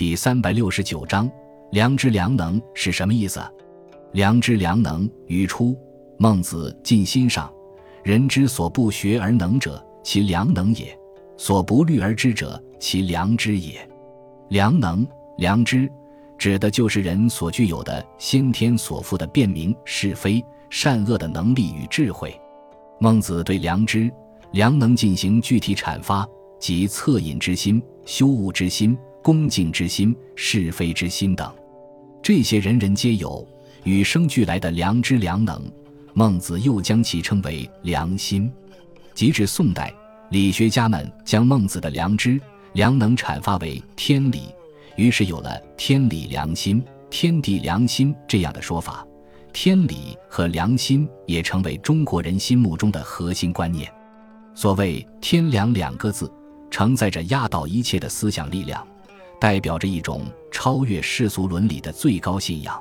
第三百六十九章，良知良能是什么意思？良知良能，语出孟子尽心上。人之所不学而能者，其良能也；所不虑而知者，其良知也。良能、良知，指的就是人所具有的先天所赋的辨明是非善恶的能力与智慧。孟子对良知、良能进行具体阐发，即恻隐之心、羞恶之心。恭敬之心、是非之心等，这些人人皆有、与生俱来的良知良能，孟子又将其称为良心。及至宋代，理学家们将孟子的良知良能阐发为天理，于是有了天理良心、天地良心这样的说法。天理和良心也成为中国人心目中的核心观念。所谓“天良”两个字，承载着压倒一切的思想力量。代表着一种超越世俗伦理的最高信仰。